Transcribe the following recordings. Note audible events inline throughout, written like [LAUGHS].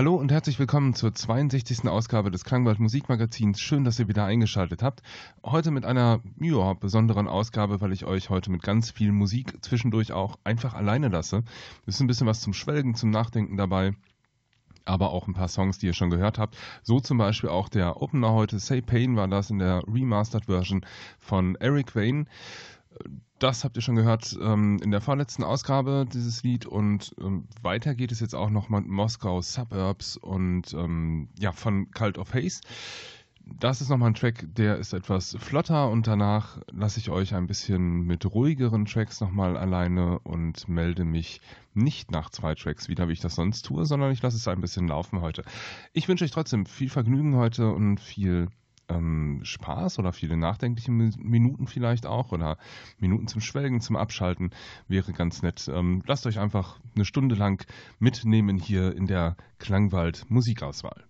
Hallo und herzlich willkommen zur 62. Ausgabe des Klangwald Musikmagazins. Schön, dass ihr wieder eingeschaltet habt. Heute mit einer ja, besonderen Ausgabe, weil ich euch heute mit ganz viel Musik zwischendurch auch einfach alleine lasse. Es ist ein bisschen was zum Schwelgen, zum Nachdenken dabei aber auch ein paar Songs, die ihr schon gehört habt. So zum Beispiel auch der Opener heute, Say Pain war das in der Remastered Version von Eric Wayne. Das habt ihr schon gehört ähm, in der vorletzten Ausgabe dieses Lied und ähm, weiter geht es jetzt auch noch mit Moskau Suburbs und ähm, ja von Cult of Haze. Das ist nochmal ein Track, der ist etwas flotter und danach lasse ich euch ein bisschen mit ruhigeren Tracks nochmal alleine und melde mich nicht nach zwei Tracks wieder, wie ich das sonst tue, sondern ich lasse es ein bisschen laufen heute. Ich wünsche euch trotzdem viel Vergnügen heute und viel ähm, Spaß oder viele nachdenkliche Minuten vielleicht auch oder Minuten zum Schwelgen, zum Abschalten wäre ganz nett. Ähm, lasst euch einfach eine Stunde lang mitnehmen hier in der Klangwald Musikauswahl.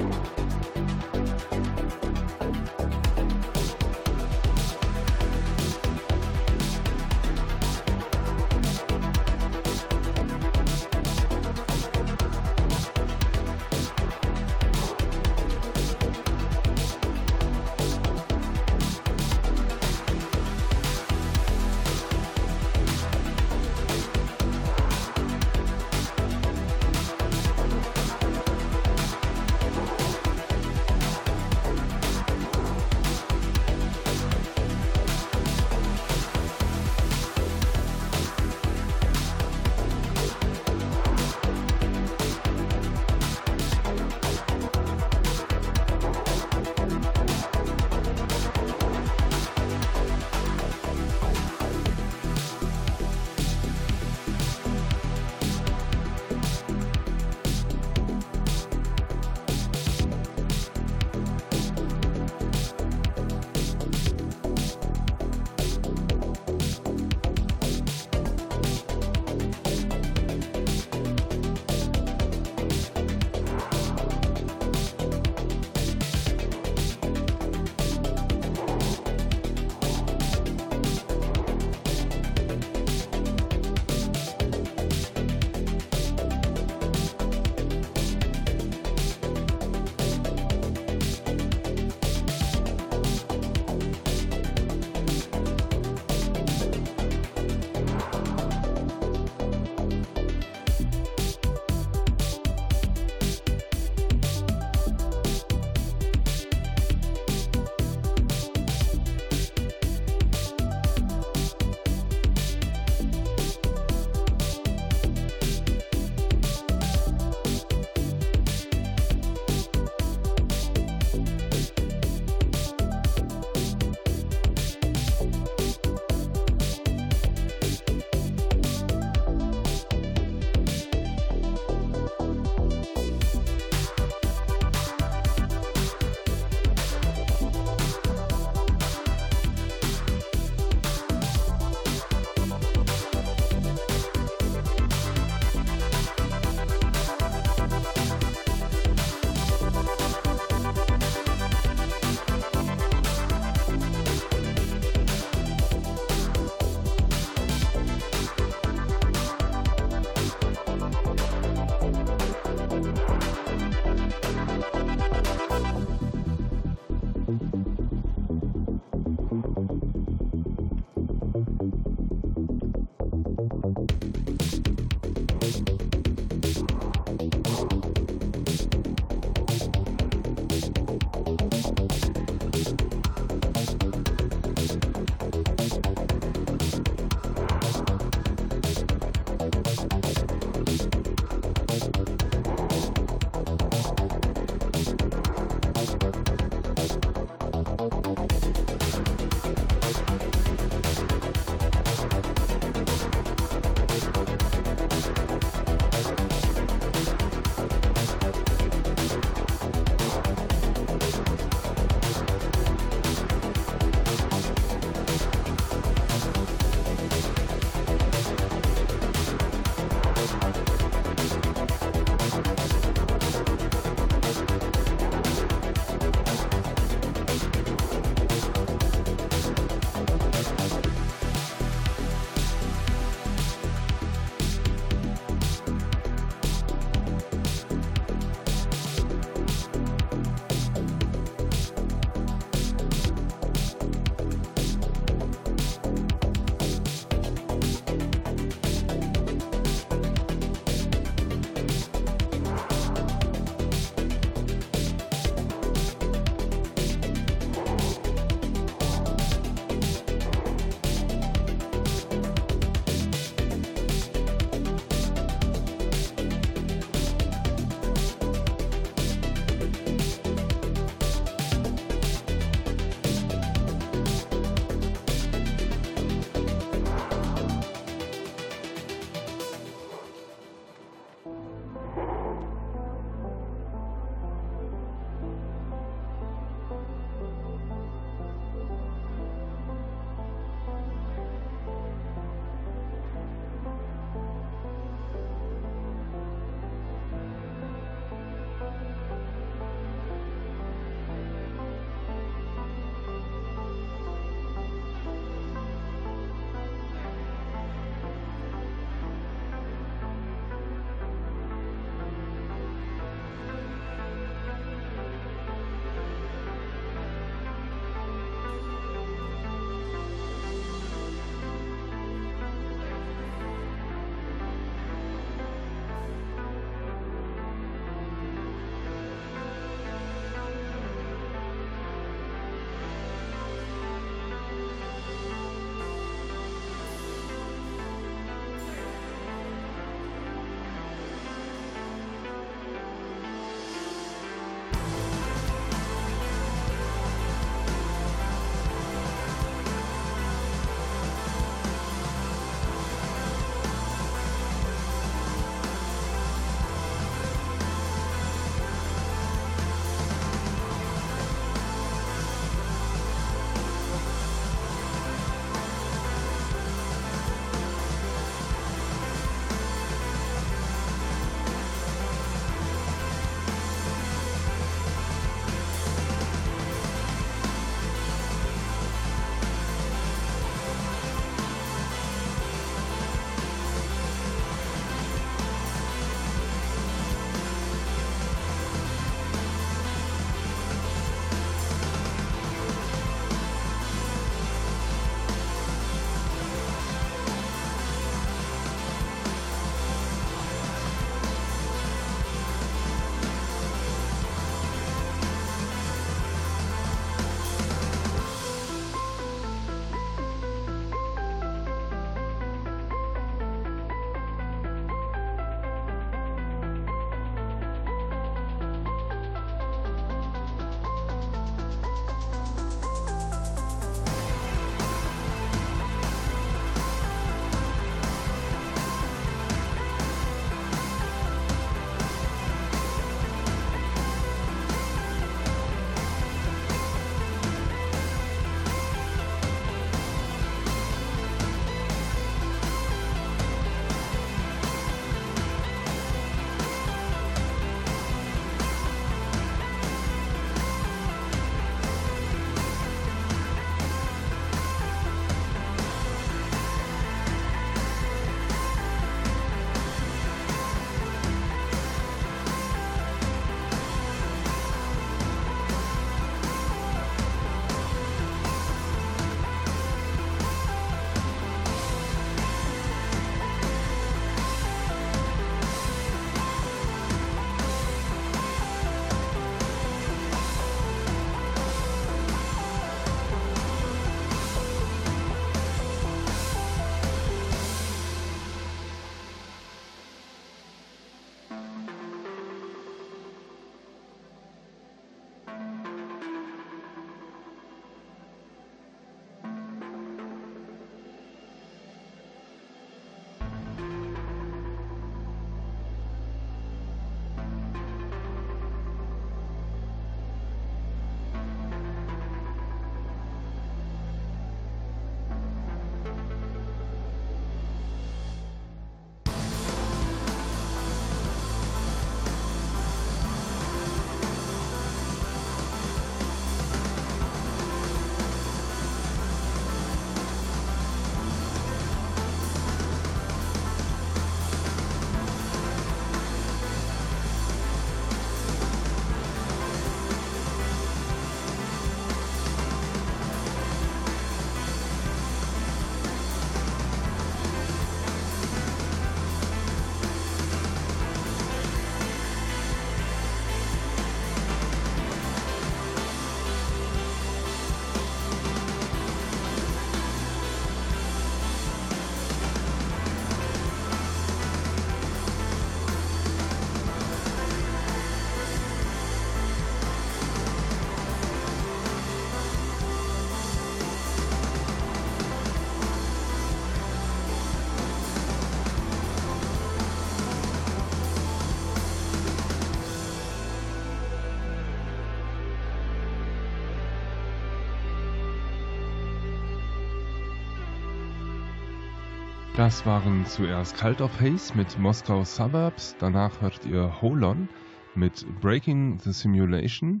Das waren zuerst Cult of Haze mit Moskau Suburbs, danach hört ihr Holon mit Breaking the Simulation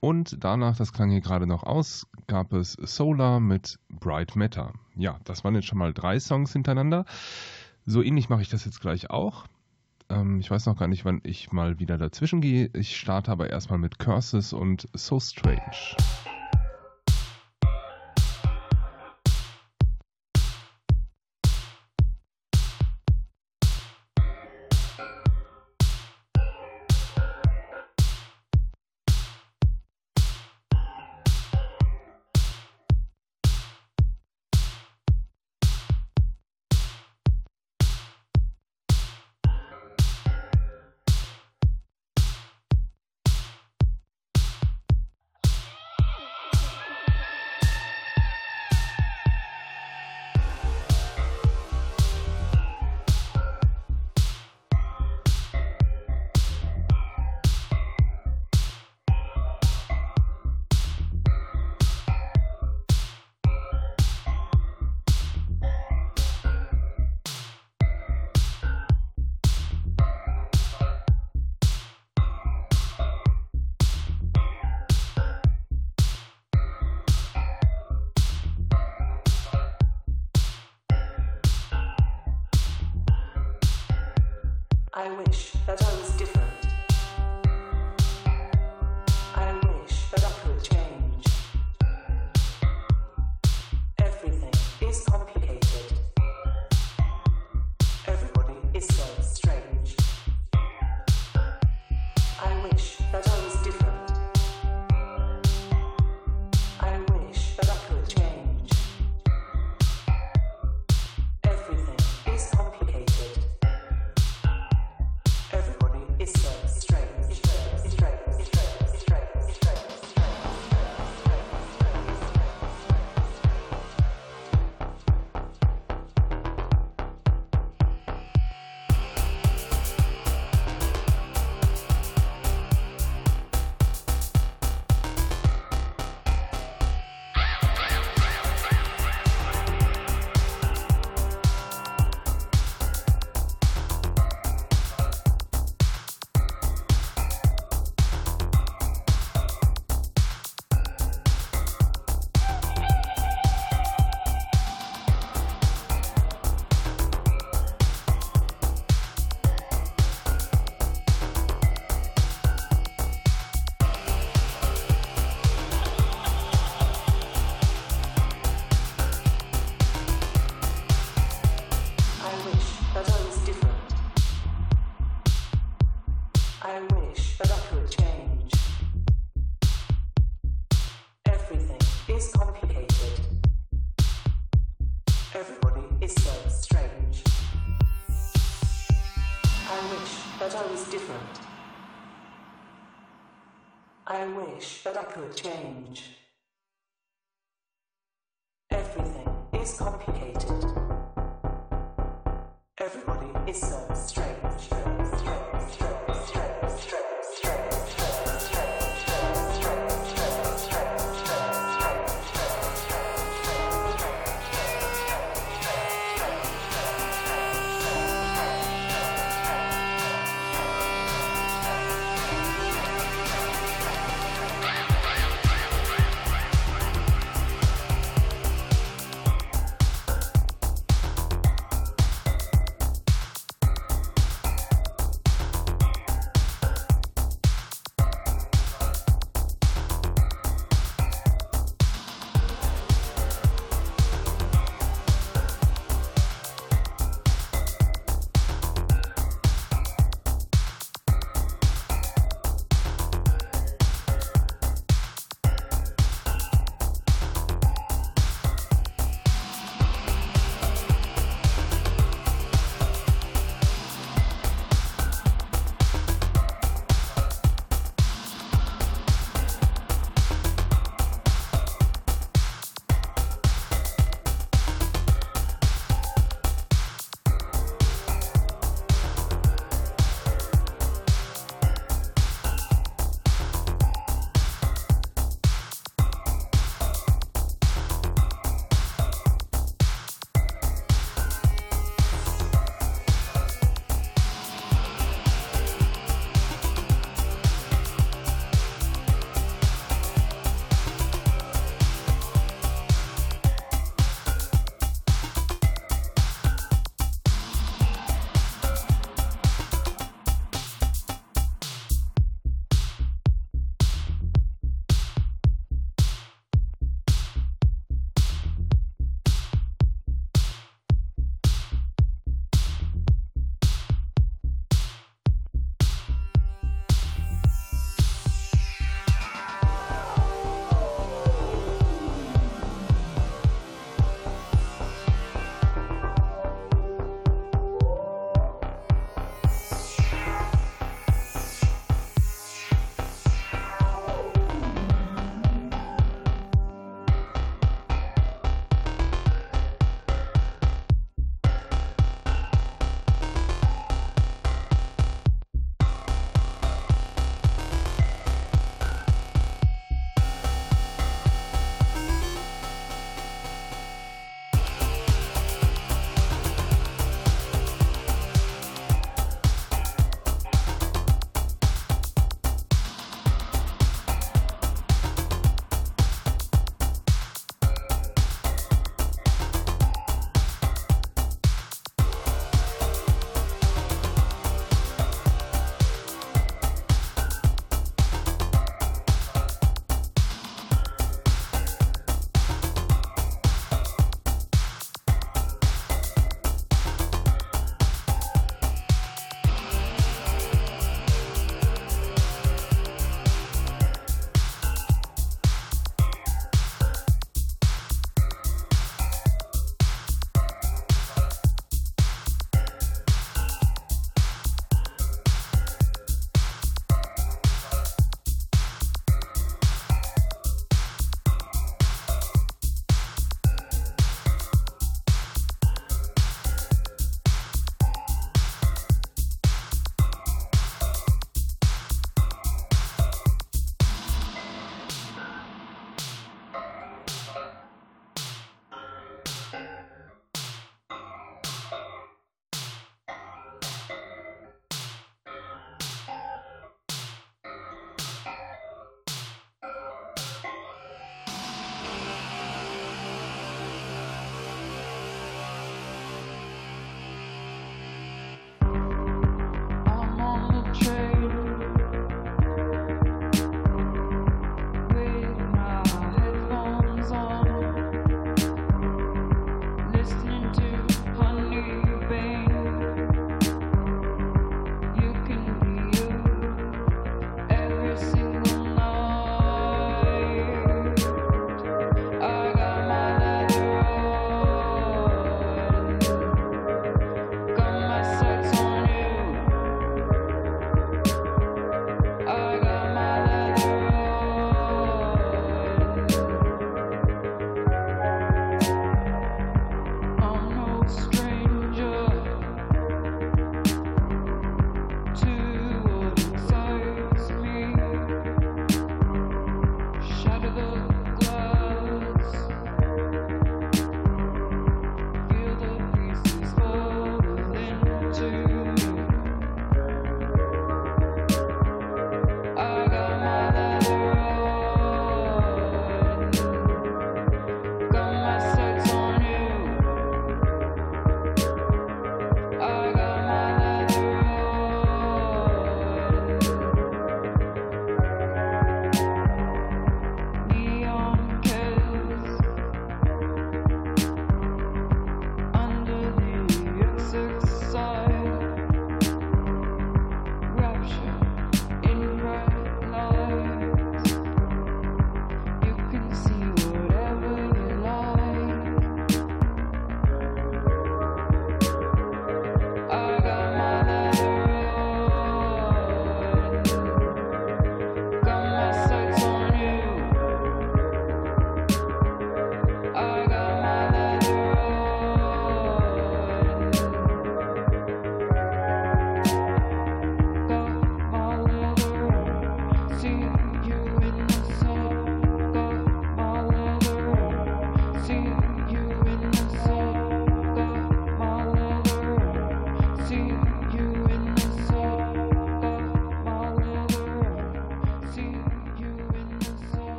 und danach, das klang hier gerade noch aus, gab es Solar mit Bright Matter. Ja, das waren jetzt schon mal drei Songs hintereinander. So ähnlich mache ich das jetzt gleich auch. Ähm, ich weiß noch gar nicht, wann ich mal wieder dazwischen gehe. Ich starte aber erstmal mit Curses und So Strange. Could change.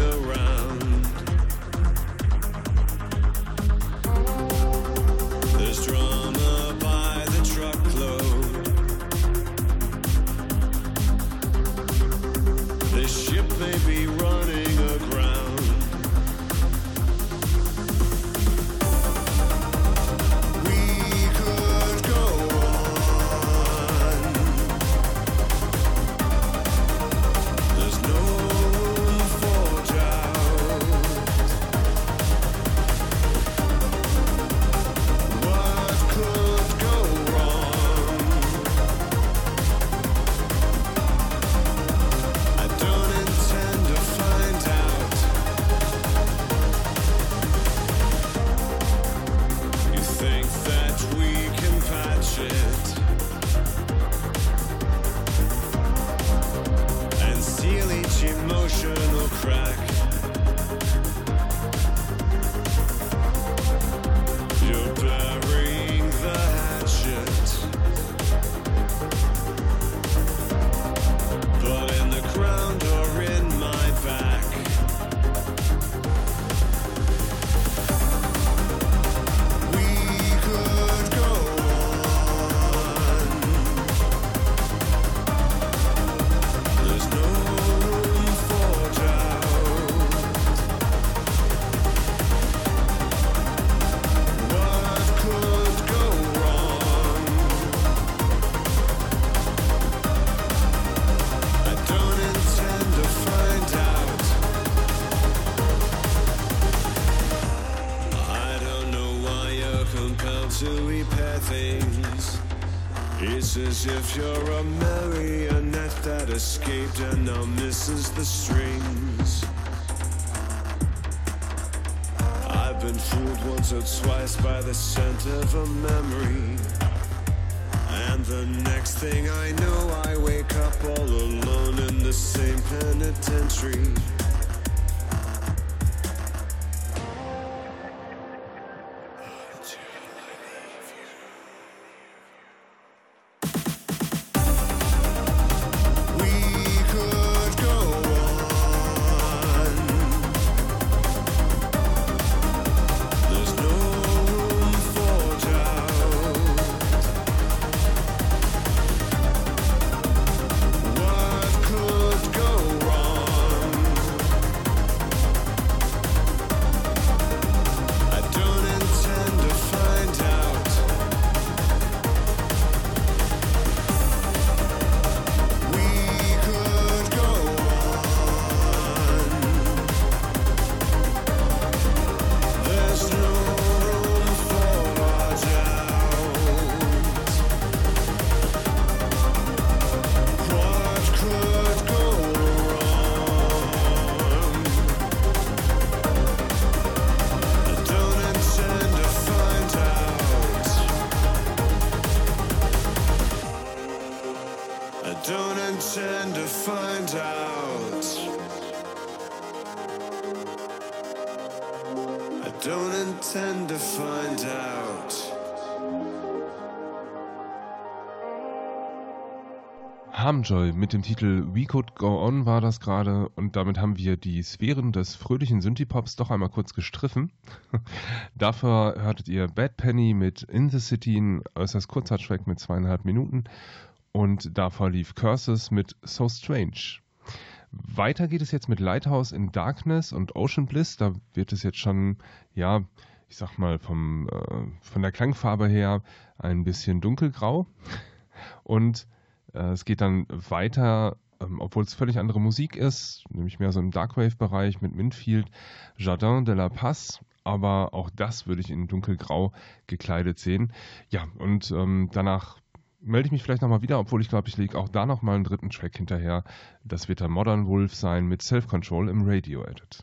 Around. It's as if you're a marionette that escaped and now misses the strings. I've been fooled once or twice by the scent of a memory. And the next thing I know, I wake up all alone in the same penitentiary. Harmjoy mit dem Titel We Could Go On war das gerade und damit haben wir die Sphären des fröhlichen Synthie-Pops doch einmal kurz gestriffen. [LAUGHS] Dafür hörtet ihr Bad Penny mit In the City, ein äußerst kurzer Track mit zweieinhalb Minuten und davor lief Curses mit So Strange. Weiter geht es jetzt mit Lighthouse in Darkness und Ocean Bliss. Da wird es jetzt schon, ja, ich sag mal, vom, äh, von der Klangfarbe her ein bisschen dunkelgrau. Und es geht dann weiter, ähm, obwohl es völlig andere Musik ist, nämlich mehr so im Darkwave-Bereich mit Minfield, Jardin de la Paz. Aber auch das würde ich in dunkelgrau gekleidet sehen. Ja, und ähm, danach melde ich mich vielleicht nochmal wieder, obwohl ich glaube, ich lege auch da nochmal einen dritten Track hinterher. Das wird der Modern Wolf sein mit Self-Control im Radio-Edit.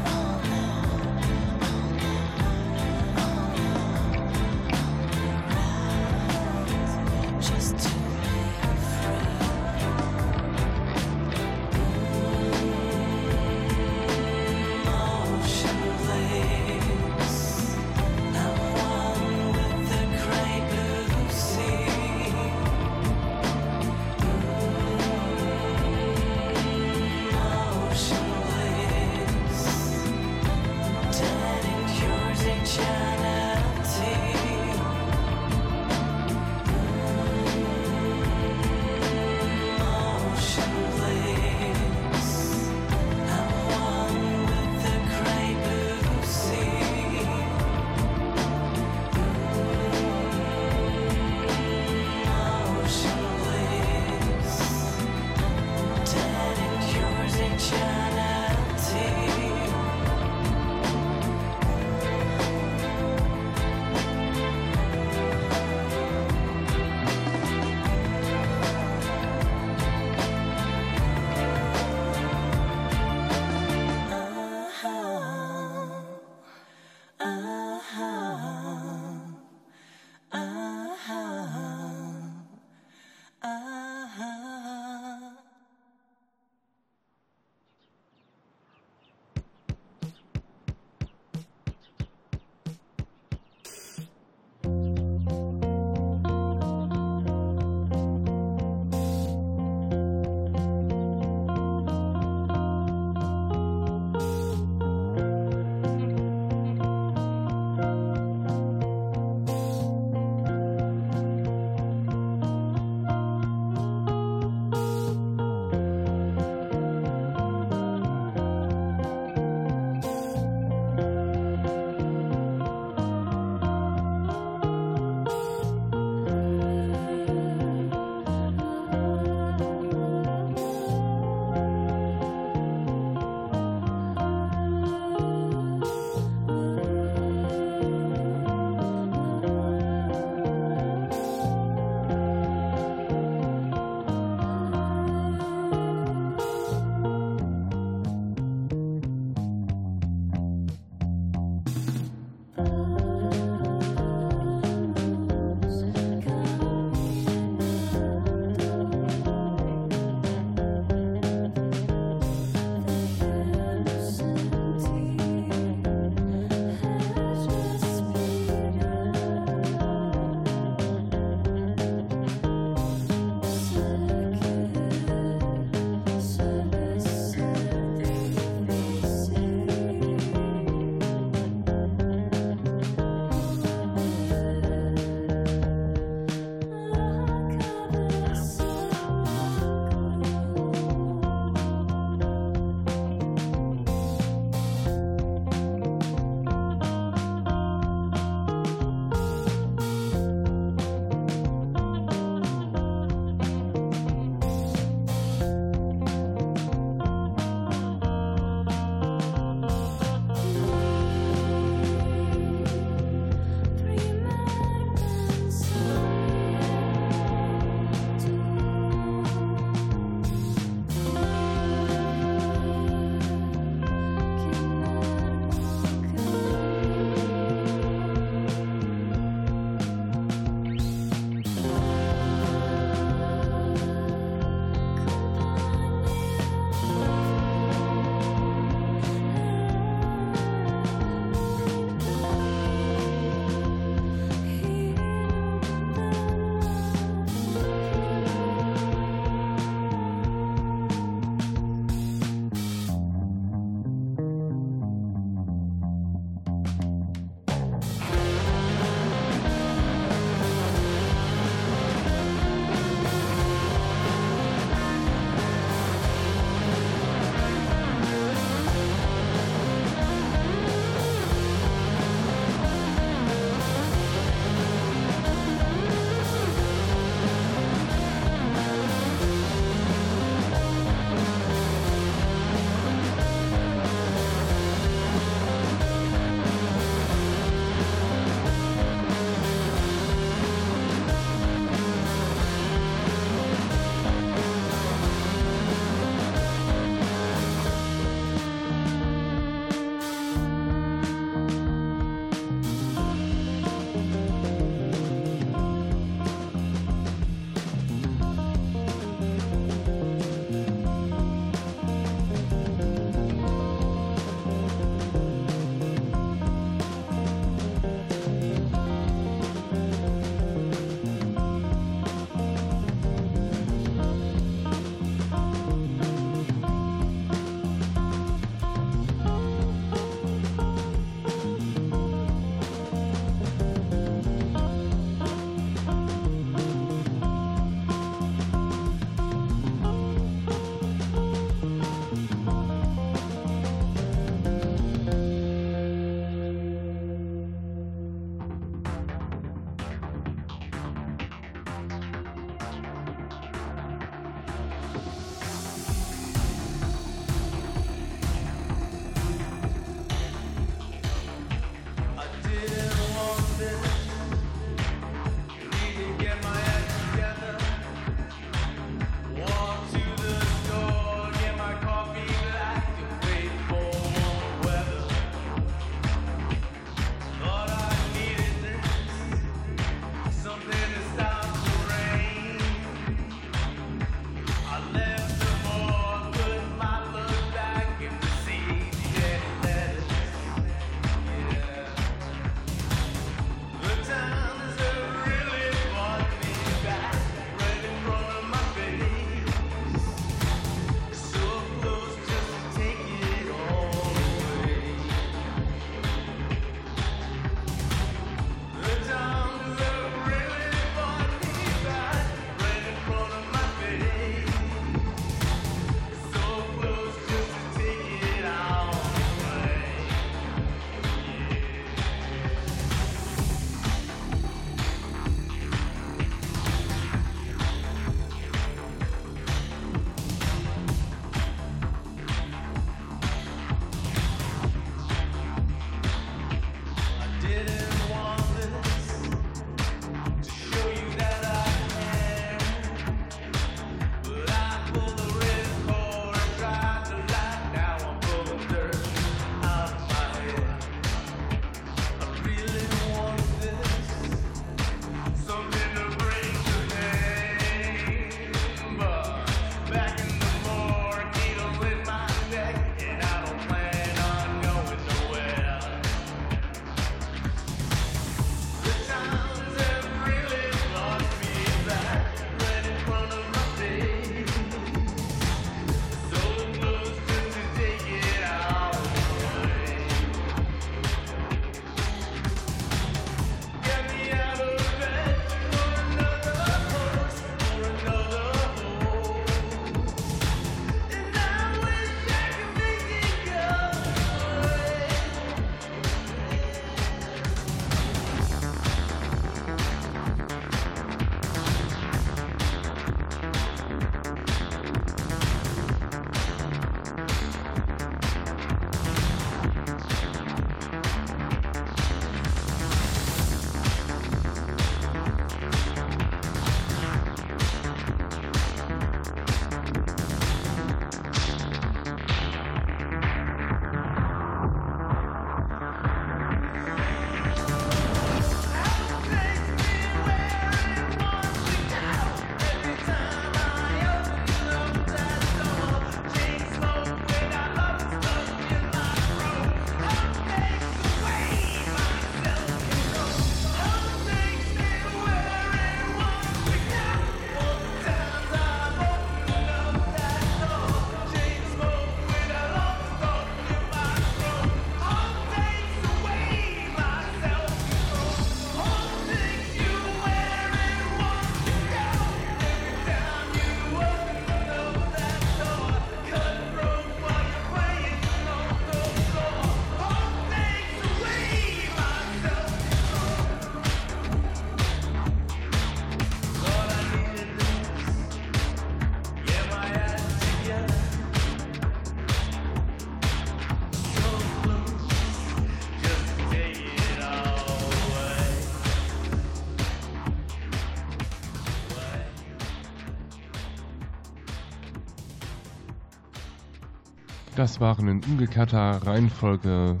Das waren in umgekehrter Reihenfolge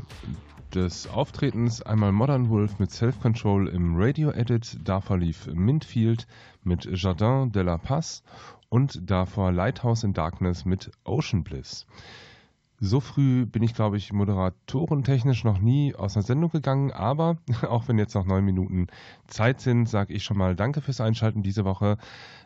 des Auftretens einmal Modern Wolf mit Self-Control im Radio-Edit, davor lief Mintfield mit Jardin de la Paz und davor Lighthouse in Darkness mit Ocean Bliss. So früh bin ich, glaube ich, moderatorentechnisch noch nie aus einer Sendung gegangen, aber [LAUGHS] auch wenn jetzt noch neun Minuten Zeit sind, sage ich schon mal Danke fürs Einschalten diese Woche.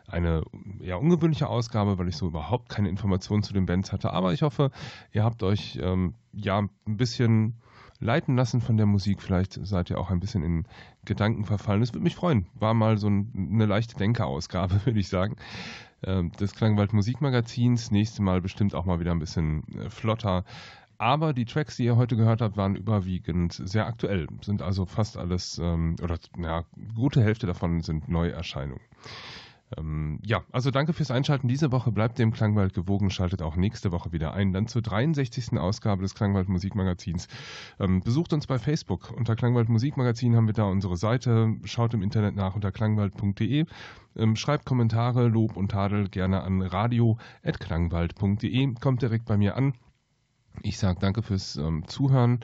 Eine ja, ungewöhnliche Ausgabe, weil ich so überhaupt keine Informationen zu den Bands hatte, aber ich hoffe, ihr habt euch ähm, ja ein bisschen leiten lassen von der Musik. Vielleicht seid ihr auch ein bisschen in Gedanken verfallen. Das würde mich freuen. War mal so ein, eine leichte Denkerausgabe, [LAUGHS] würde ich sagen. Ähm, des Klangwald Musikmagazins. Nächste Mal bestimmt auch mal wieder ein bisschen äh, flotter. Aber die Tracks, die ihr heute gehört habt, waren überwiegend sehr aktuell. Sind also fast alles, ähm, oder ja, gute Hälfte davon sind Neuerscheinungen. Ähm, ja, also danke fürs Einschalten diese Woche. Bleibt dem Klangwald gewogen, schaltet auch nächste Woche wieder ein. Dann zur 63. Ausgabe des Klangwald Musikmagazins. Ähm, besucht uns bei Facebook. Unter Klangwald Musikmagazin haben wir da unsere Seite. Schaut im Internet nach unter klangwald.de. Ähm, schreibt Kommentare, Lob und Tadel gerne an radio.klangwald.de. Kommt direkt bei mir an. Ich sage danke fürs ähm, Zuhören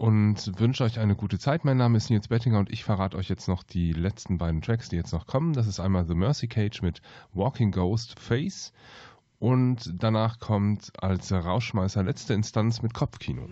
und wünsche euch eine gute Zeit. Mein Name ist Nils Bettinger und ich verrate euch jetzt noch die letzten beiden Tracks, die jetzt noch kommen. Das ist einmal The Mercy Cage mit Walking Ghost Face und danach kommt als Rauschmeißer letzte Instanz mit Kopfkino.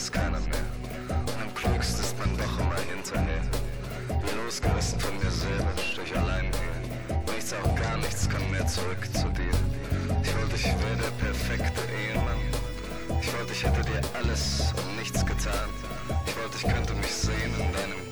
weiß keiner mehr. Und am klügsten ist man doch immer im Internet. Losgerissen von mir selber, durch allein hier. Nichts, auch gar nichts kann mehr zurück zu dir. Ich wollte, ich wäre der perfekte Ehemann. Ich wollte, ich hätte dir alles und nichts getan. Ich wollte, ich könnte mich sehen in deinem Kopf.